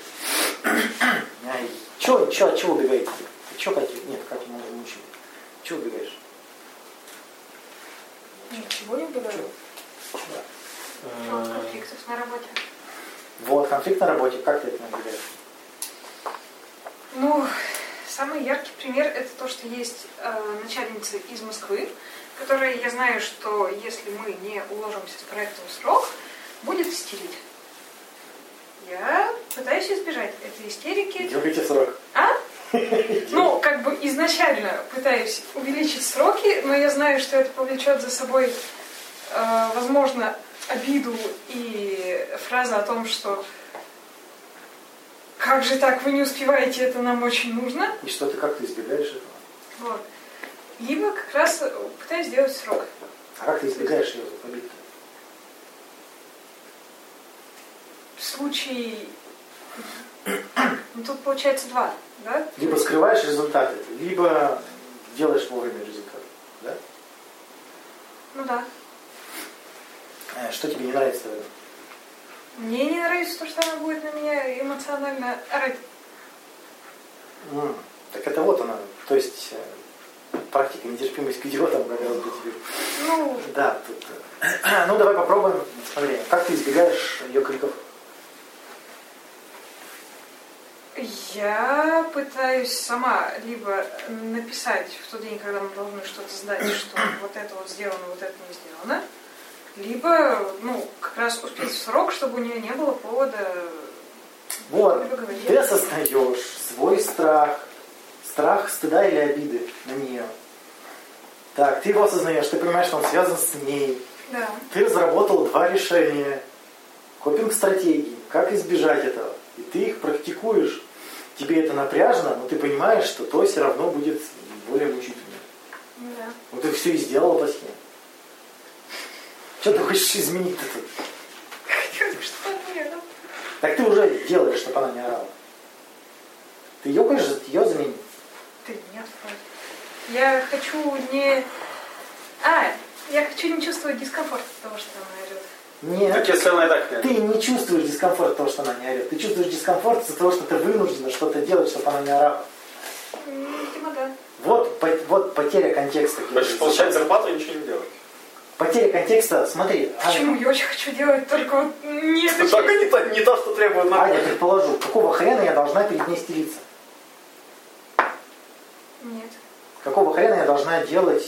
Чего, чего, от чего убегаете? Чего, Катя? Нет, Катя, мы уже мучили. Чего убегаешь? Ничего не убегаю. От Э, конфликтов на работе. Вот, конфликт на работе. Как ты это убегаешь? Ну, самый яркий пример это то, что есть э, начальница из Москвы, которая, я знаю, что если мы не уложимся с проектом в срок, будет истерить. Я пытаюсь избежать этой истерики. Дергайте срок. А? Ну, как бы изначально пытаюсь увеличить сроки, но я знаю, что это повлечет за собой, э, возможно, обиду и фраза о том, что как же так, вы не успеваете, это нам очень нужно. И что ты, как ты избегаешь этого? Вот. Либо как раз пытаюсь сделать срок. А как ты избегаешь ее побить? В случае... Ну, тут получается два, да? Либо скрываешь результаты, либо делаешь вовремя результат. Да? Ну да. Э, Что тебе не нравится в этом? Мне не нравится то, что она будет на меня эмоционально орать. М, Так это вот она. То есть э, практика нетерпимость к идиотам как раз бы тебе. Ну, Да, тут. э, [clears throat] Ну давай попробуем. Смотри, как ты избегаешь ее криков? Я пытаюсь сама либо написать в тот день, когда мы должны что-то сдать, что [clears throat] вот это вот сделано, вот это не сделано, либо, ну, как раз успеть в срок, чтобы у нее не было повода Вот, ты осознаешь свой страх, страх стыда или обиды на нее. Так, ты его осознаешь, ты понимаешь, что он связан с ней. Да. Ты разработал два решения, копинг стратегии, как избежать этого. И ты их практикуешь. Тебе это напряжно, но ты понимаешь, что то все равно будет более мучительно. Да. Вот ты все и сделала по схеме. Что ты хочешь изменить-то тут? Хотелось бы, чтобы она. Так ты уже делаешь, чтобы она не орала. Ты ее, конечно, ее замени. Ты нет, вроде. Я хочу не... А, я хочу не чувствовать дискомфорт от того, что она орет. Нет. Так если она и так Ты не чувствуешь дискомфорт от того, что она не орет. Ты чувствуешь дискомфорт из-за того, что ты вынуждена что-то делать, чтобы она не орала. М, Видимо, да. Вот, по- вот потеря контекста. Хочешь получать зарплату и ничего не делать. Потеря контекста, смотри. Почему? Я очень хочу делать только вот не это. Только не то, не то, что требует Аня, Аня, предположу, какого хрена я должна перед ней стелиться? Нет. Какого хрена я должна делать?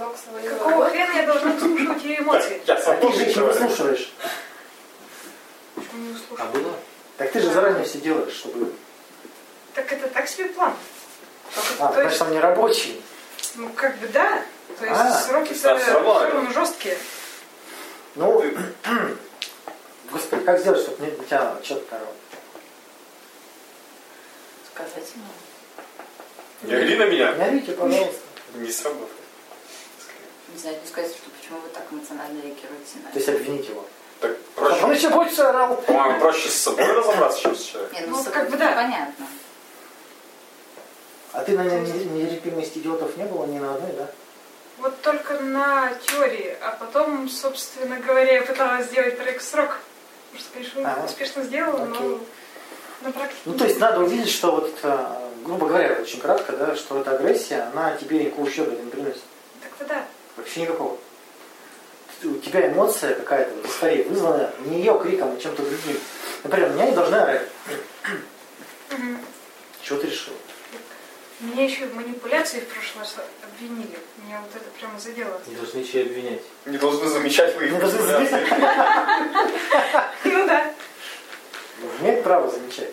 Срок своего. Какого хрена я должна слушать ее эмоции? Я А сам ты тоже не выслушиваешь. Почему не А услышала? было? Так ты же заранее все делаешь, чтобы... Так это так себе план. А, То значит, есть, он не рабочий. ну как бы да. То есть А, равно. все равно жесткие. Ну, [clears throat] господи, как сделать, чтобы не- у тебя четко орал? Сказать ему. Не ори на меня. Не орите, пожалуйста. Не сработает. Не знаю, не сказать, что почему вы так эмоционально реагируете на То есть обвинить его. Так Чтобы он проще, еще больше орал. по-моему, проще с собой разобраться, чем с человеком. Нет, Ну, ну, с как бы да. понятно. А ты на нетерпимость идиотов не было ни на одной, да? Вот только на теории, а потом, собственно говоря, я пыталась сделать проект в срок. Может, конечно, Ага. успешно сделала, но Окей. на практике. Ну, то есть надо увидеть, что вот, э, грубо говоря, очень кратко, да, что эта агрессия, она тебе никакого ущерба не приносит. Так-то да. Вообще никакого. У тебя эмоция какая-то, вот, скорее, вызванная не ее криком, а чем-то другим. Например, меня не должны орать. Чего ты решил? Меня еще в манипуляции в прошлый раз обвинили. Меня вот это прямо задело. Не должны еще обвинять. Не должны замечать вы Не должны манипуляции. [laughs] Ну да. Имеет право замечать.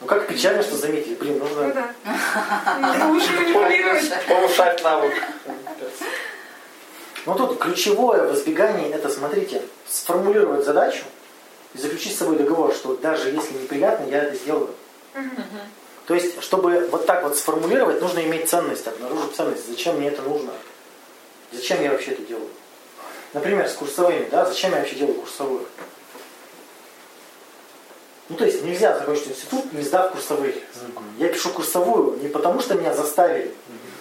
Ну как печально, что заметили. Блин, Ну нужно... да. Нужно лучше манипулировать. Повышать навык. Ну тут ключевое в избегании это, смотрите, сформулировать задачу и заключить с собой договор, что даже если неприятно, я это сделаю. То есть, чтобы вот так вот сформулировать, нужно иметь ценность, обнаружить ценность. Зачем мне это нужно? Зачем я вообще это делаю? Например, с курсовыми, да, зачем я вообще делаю курсовую? Ну, то есть нельзя закончить институт, не сдав курсовые. Я пишу курсовую не потому, что меня заставили,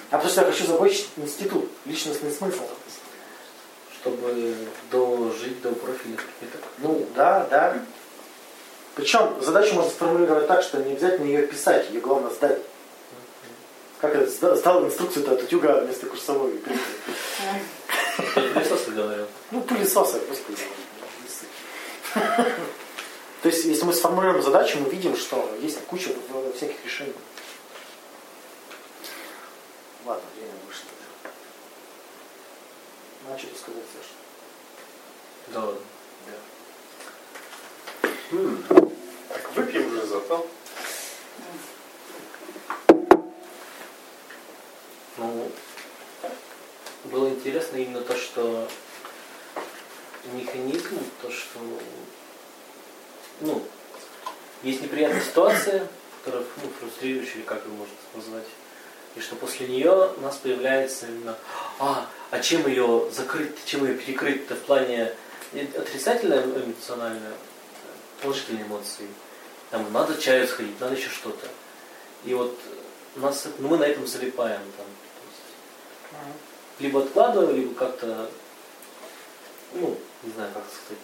а потому что я хочу закончить институт, личностный смысл. Чтобы дожить до профиля каких-то. Ну, да, да. Причем задачу можно сформулировать так, что не обязательно ее писать, ее главное сдать. Как это, сда- сдал инструкцию-то от утюга вместо курсовой. Ты пылесос говорил. Ну, пылесосы, господи. То есть, если мы сформулируем задачу, мы видим, что есть куча всяких решений. Ладно, время Ну, а что ты сказать, Саша? Да ладно. Так выпьем уже зато. Ну, было интересно именно то, что механизм, то, что ну, есть неприятная ситуация, которая ну, фрустрирующая, или как ее можно назвать, и что после нее у нас появляется именно, а, а чем ее закрыть, чем ее перекрыть-то в плане э, отрицательной эмоциональной, положительной эмоции. Там надо чаю сходить, надо еще что-то. И вот нас, ну, мы на этом залипаем. Там, есть, либо откладываем, либо как-то, ну, не знаю, как сказать,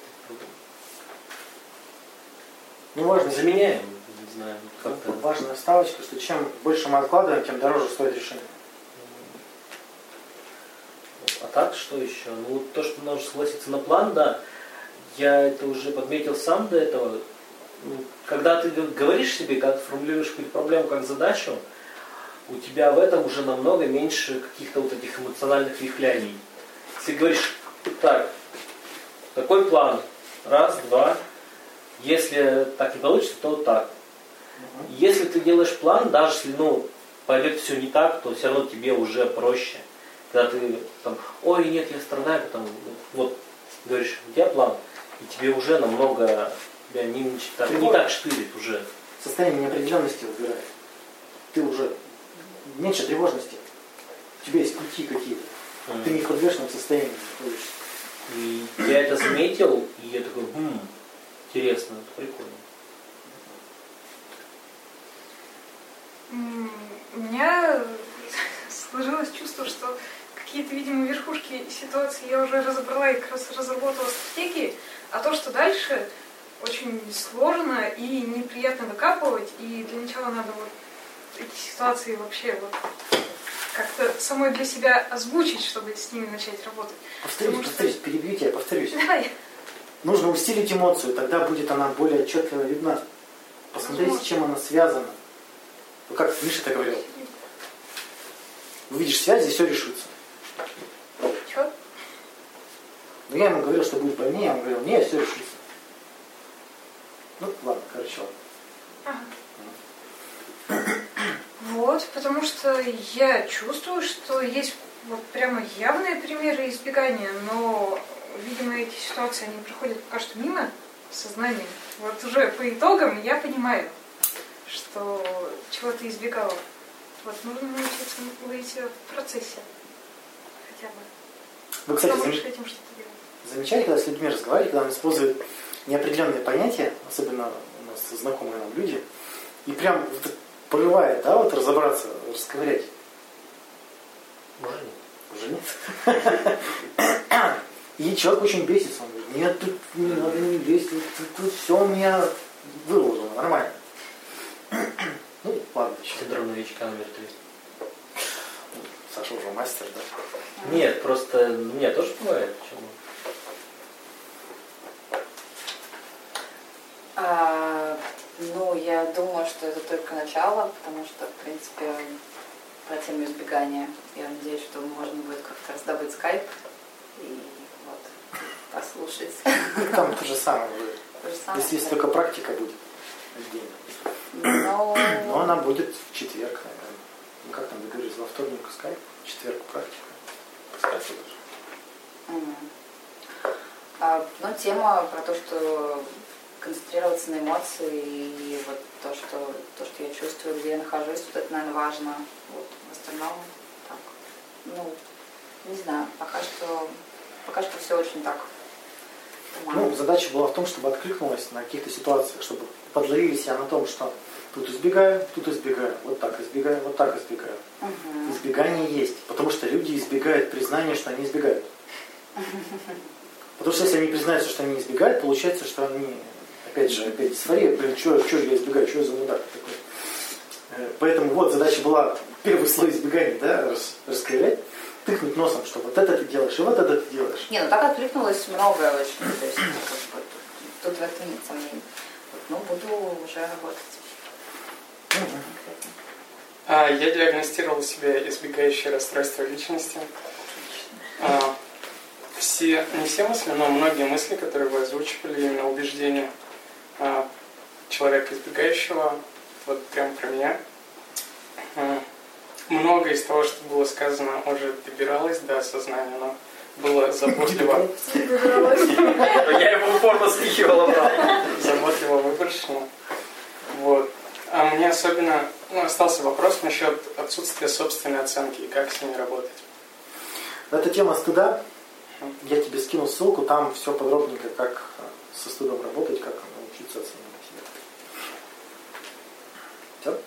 Ну, важно, заменяем, не знаю, как-то. важная ставочка, что чем больше мы откладываем, тем дороже стоит решение. А так, что еще? Ну, вот то, что нужно согласиться на план, да, я это уже подметил сам до этого. Ну, Когда ты говоришь себе, ты формулируешь какую-то проблему как задачу, у тебя в этом уже намного меньше каких-то вот этих эмоциональных вихляний. Если говоришь, так, такой план, раз, два, если так не получится, то вот так. Если ты делаешь план, даже если ну, пойдет все не так, то все равно тебе уже проще. Когда ты там, ой, нет, я страдаю, потому вот говоришь, у тебя план, и тебе уже намного тебя не, не так, не так штырит уже. Состояние неопределенности убирает. Ты уже меньше тревожности. У тебя есть пути какие-то. Ты не в подвешенном состоянии находишься. И я это заметил, и я такой, хм, интересно, это прикольно. У меня [laughs] сложилось чувство, что какие-то, видимо, верхушки ситуации я уже разобрала и как раз разработала стратегии, а то, что дальше очень сложно и неприятно выкапывать, и для начала надо вот эти ситуации вообще вот как-то самой для себя озвучить, чтобы с ними начать работать. Повторюсь, Потому что- повторюсь, перебью тебя, повторюсь. Давай. Нужно усилить эмоцию, тогда будет она более отчетливо видна. Посмотреть, с чем она связана. Ну как Миша это говорил. Увидишь связи, и все решится. Чё? Но я ему говорил, что будет больнее, я ему говорил, не, все решится. Ну, ладно, короче, ладно. Вот, потому что я чувствую, что есть вот прямо явные примеры избегания, но, видимо, эти ситуации, они проходят пока что мимо сознания. Вот уже по итогам я понимаю, что чего-то избегала. Вот нужно научиться выйти в процессе. Хотя бы. Вы, кстати, зам- этим что-то делать. Замечали, когда с людьми разговаривали, когда он использует неопределенные понятия, особенно у нас знакомые нам люди, и прям вот порывает, да, вот разобраться, расковырять. Можно? Уже нет. И человек очень бесится. Он говорит, нет, тут не надо не бесить, тут, тут все у меня выложено, нормально. [clears throat] Ну, ладно, еще. Синдром новичка номер три. Саша уже мастер, да? Нет, просто у меня тоже бывает. Почему? А, ну, я думаю, что это только начало, потому что, в принципе, про тему избегания, я надеюсь, что можно будет как-то раздобыть скайп и вот послушать. Там то же самое будет. То же самое. Если есть только практика будет отдельно. Но... Но она будет в четверг, наверное. Ну как там договорились, во вторник скайп, в четверг практика. Даже. Мгм. А, ну, тема про то, что концентрироваться на эмоции и вот то, что, то, что я чувствую, где я нахожусь, вот это, наверное, важно. Вот, в остальном, так, ну, не знаю, пока что, пока что все очень так. туманно. Ну, задача была в том, чтобы откликнулась на каких-то ситуациях, чтобы подловили себя на том, что тут избегаю, тут избегаю, вот так избегаю, вот так избегаю. Мгм. Избегание есть, потому что люди избегают признания, что они избегают. [laughs] Потому что если они признаются, что они избегают, получается, что они, опять же, опять дисфория, блин, что же я избегаю, что я за мудак такой. Э, Поэтому вот задача была первый слой избегания, да, рас- раскрывать, тыкнуть носом, что вот это ты делаешь, и вот это ты делаешь. Не, ну так откликнулось многое очень. То есть, ну, как бы, тут, тут в этом нет сомнений. Вот, ну, буду уже работать. А, Я диагностировал себе избегающее расстройство личности. А, Все, не все мысли, но многие мысли, которые вы озвучивали, именно убеждения человека избегающего, вот прям про меня. А, Многое из того, что было сказано, уже добиралось до осознания, но было заботливо Я его упорно спихивал обратно. заботливо выброшено. Вот. А мне особенно ну, остался вопрос насчет отсутствия собственной оценки и как с ней работать. Это тема стыда. Я тебе скину ссылку, там все подробненько, как со стыдом работать, как научиться оценивать себя. Все?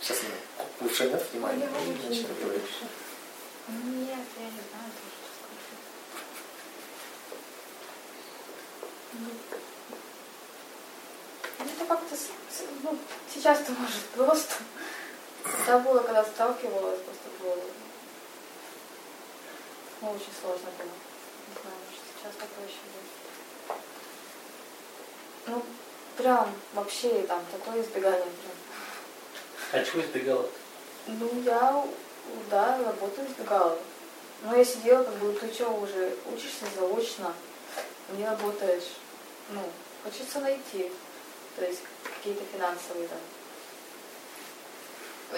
Сейчас мы лучше нет внимания, Я очень начнем не говорить. Нет, я не знаю что сказать. Ну, это как-то, ну, сейчас-то может просто. Да было, когда сталкивалась, просто было, ну, очень сложно было. Не знаю, может, сейчас такое еще будет. Ну, прям, вообще, там, такое избегание прям. А чего избегала? Ну, я, да, работу избегала. Но я сидела, как бы, ты что, уже учишься заочно, не работаешь. Ну, хочется найти. То есть какие-то финансовые там.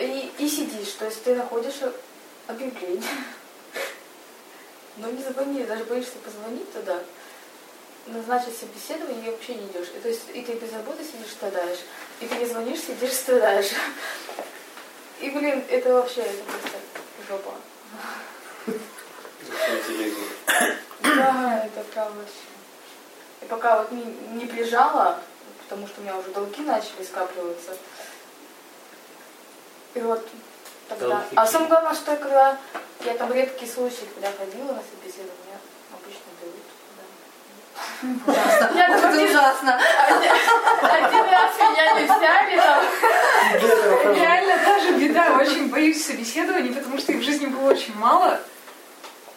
И, и сидишь, то есть ты находишь объявление. Но не звони, даже боишься позвонить туда, назначить собеседование и вообще не идешь. И, то есть и ты без работы сидишь, страдаешь, и ты не звонишь, сидишь, страдаешь. И, блин, это вообще, это просто жопа. Да, это прям вообще. И пока вот не, не прижала, потому что у меня уже долги начали скапливаться. И вот тогда... А самое главное, что когда я там редкие случаи, когда ходила на собеседование, обычно берут. Да. Я Вот там это ужасно. один раз меня не взяли там. Реально даже беда, очень боюсь собеседований, потому что их в жизни было очень мало.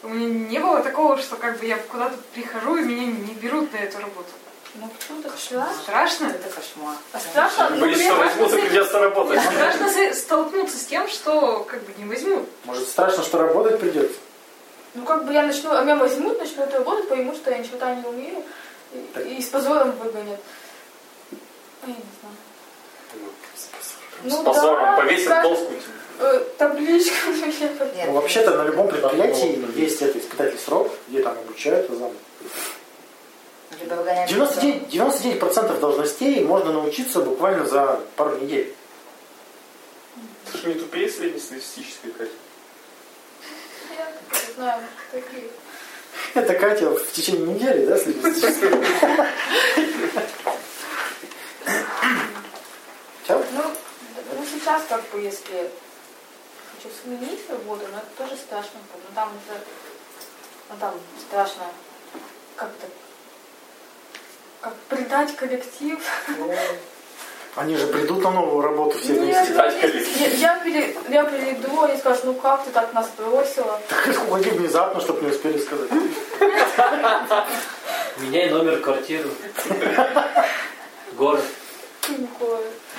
У меня не было такого, что как бы я куда-то прихожу и меня не берут на эту работу. Ну почему так страшно? Страшно. Это кошмар. А страшно? Ну, Боюсь, блин, что возьмут и придется работать. Страшно с- [laughs] столкнуться с тем, что как бы не возьмут. Может страшно, что работать придется? Ну как бы я начну, а меня возьмут, начну это работать, поймут, что я ничего не умею, и, и с позором выгонят. А Я не знаю. С Ну позором да, повесят скажут, толстую. э, табличку. [laughs] Ну, вообще-то на любом предприятии есть это испытательный срок, где там обучают азам. Либо выгоняют 99%, 99% должностей можно научиться буквально за пару недель. Ты что, не тупее среднестатистической, Катя? Я не знаю, такие. Это Катя в течение недели, да? Все? Ну, ну сейчас как бы если хочу сменить работу, но это тоже страшно. Ну там это, ну там страшно как-то как предать коллектив. Они же придут на новую работу все Нет, вместе. Предать я, коллектив. я, пере- я приду, они скажут, ну как ты так нас бросила? Так уходи внезапно, чтобы не успели сказать. Меняй номер квартиры. Город.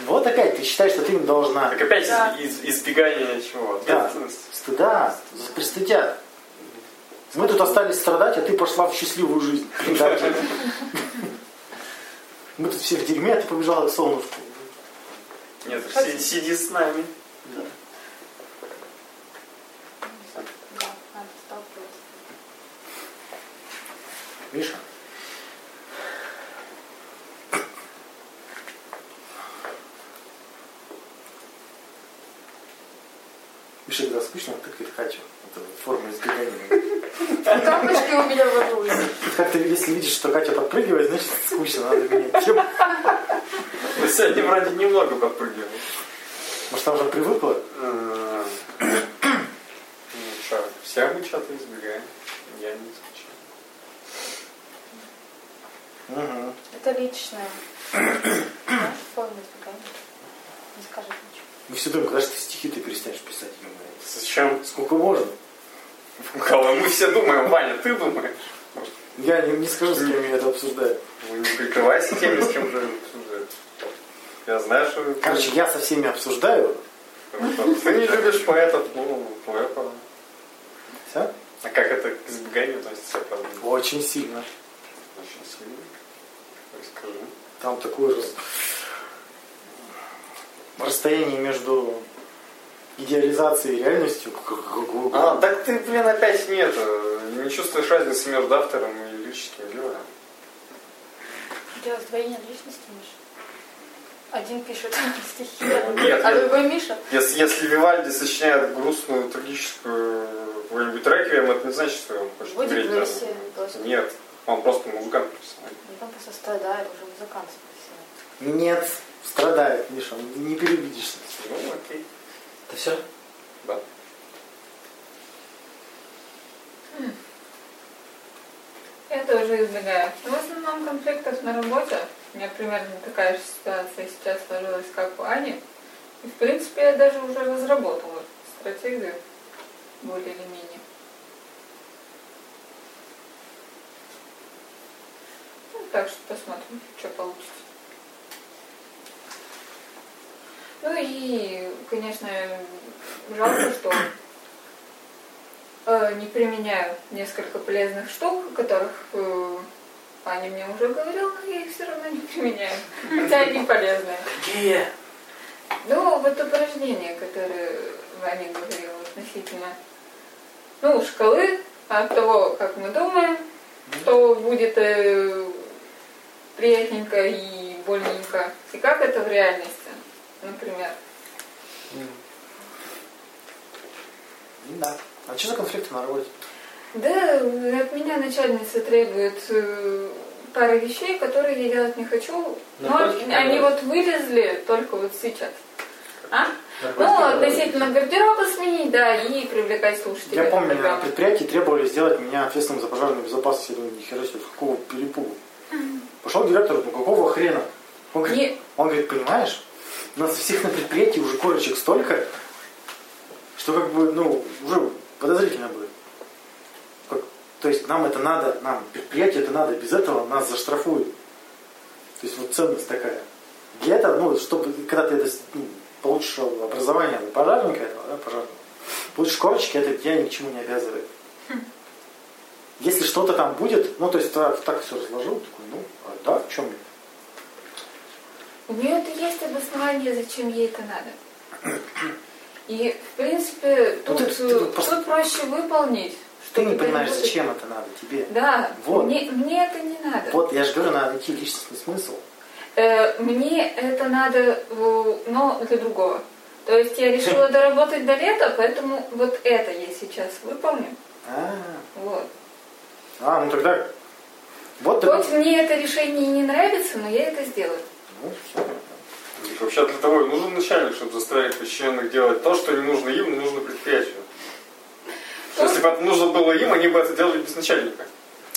Вот опять ты считаешь, что ты им должна. Так опять Да. из- из- избегание чего? Да. Стыда, пристыдят. Мы тут остались страдать, а ты пошла в счастливую жизнь. [laughs] Мы тут все в дерьме, а ты побежала к солнышку. Нет, си- сиди с нами. Да. Да, надо сталкиваться. Миша? Миша, когда скучно, тыкает Катю. Это форма избегания. Тапочки у меня воруют. Как ты, если видишь, что Катя подпрыгивает, значит скучно, надо менять тему. Ну, сегодня вроде немного подпрыгивал. Может, там уже привыкла? Ну что, все мы что-то избегаем. Я не исключаю. Угу. Это личное. Форма избегания. Не скажет ничего. Мы все думаем, когда же ты стихи ты перестанешь писать, ё-моё? Зачем? Сколько можно? Кого мы все думаем, Ваня, ты думаешь? Я не, не скажу, с кем я это обсуждаю. Ну, не прикрывайся теми, с кем же обсуждают. Я знаю, что... Короче, я со всеми обсуждаю. Ты не любишь поэтов, ну, право. Всё? А как это к избеганию относится? Очень сильно. Очень сильно. Расскажи. Там такое раз- расстояние между идеализацией и реальностью. А, так ты, блин, опять нет. Не чувствуешь разницы между автором и лирическим героем. Дело сдвоение личности, Миша. Один пишет [laughs] стихи, Ну, нет, а нет. другой Миша. Если, если Вивальди сочиняет грустную, трагическую какой-нибудь реквием, это не значит, что он хочет Будет умереть. версия. Нет, он просто музыкант профессиональный. Он просто страдает, уже музыкант спросил. Нет, страдает, Миша, не переубедишься. Ну, окей. Это все? Да. Я тоже избегаю. В основном конфликтов на работе. У меня примерно такая же ситуация сейчас сложилась, как у Ани. И, в принципе, я даже уже разработала стратегию более или менее. Ну, так что посмотрим, что получится. Ну и, конечно, жалко, что э, не применяю несколько полезных штук, о которых э, Аня мне уже говорила, но я их все равно не применяю. Хотя они полезные. Какие? Ну, вот упражнения, которые Ваня говорила относительно ну, шкалы, от того, как мы думаем, что будет э, приятненько и больненько, и как это в реальности, например. Да. А что за конфликты на работе? Да, от меня начальница требует э, пары вещей, которые я делать не хочу, но они вот вылезли только вот сейчас. А? Ну, относительно гардероба сменить, да, и привлекать слушателей. Я помню, на программу. предприятии требовали сделать меня ответственным за пожарную безопасность. Я думаю, нихера себе, какого перепугу. Пошел директор, ну какого хрена? Он говорит, Не- он говорит, понимаешь, у нас всех на предприятии уже корочек столько, что как бы, ну, уже подозрительно будет. Как- то есть нам это надо, нам предприятие это надо, без этого нас заштрафуют. То есть вот ценность такая. Для этого, ну, чтобы, когда ты это, ну, получишь образование пожарника этого, да, пожарного, получишь корочки, это тебя ни к чему не обязывает. Если что-то там будет, ну, то есть так, так все разложил, такой, ну, а да, в чем? У нее это есть обоснование, зачем ей это надо. И, в принципе, Ну, тут, ты- ты э, тут просто- тут проще выполнить. Ты чтобы не понимаешь, будет- зачем это надо тебе. Да, Вот. мне, мне это не надо. Вот, я же говорю, надо найти личностный смысл. Э, мне это надо, э, но для другого. То есть я решила [laughs] доработать до лета, поэтому вот это я сейчас выполню. А, Вот. а ну тогда, вот Хоть ты, мне это решение и не нравится, но я это сделаю. Ну, все. Вообще для того и нужен начальник, чтобы заставить подчиненных делать то, что не нужно им, не нужно предприятию. Что Если бы это нужно было им, они бы это делали без начальника.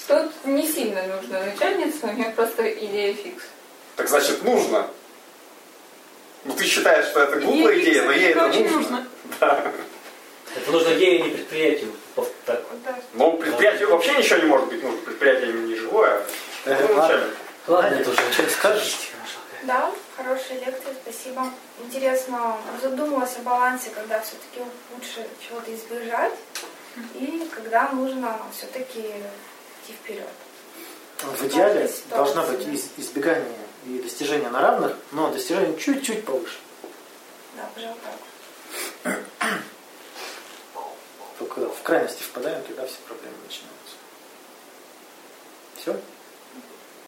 Тут не сильно нужна начальница, у меня просто идея фикс. Так значит нужно. Ну ты считаешь, что это глупая идея, но ей это очень нужно. нужно. [laughs] Да. Это нужно ей, а не предприятию. Так. Да. Но предприятию вообще ничего не может быть нужно. Предприятие не живое, а Э, ладно. начальник. Ладно, это уже. [laughs] Что скажешь? Да, хорошая лекция, спасибо. Интересно, задумалась о балансе, когда все-таки лучше чего-то избежать, и когда нужно все-таки идти вперед. В идеале должна быть из- избегание и достижения на равных, но достижения чуть-чуть повыше. Да, пожалуй, так. Только в крайности впадаем, тогда все проблемы начинаются. Все?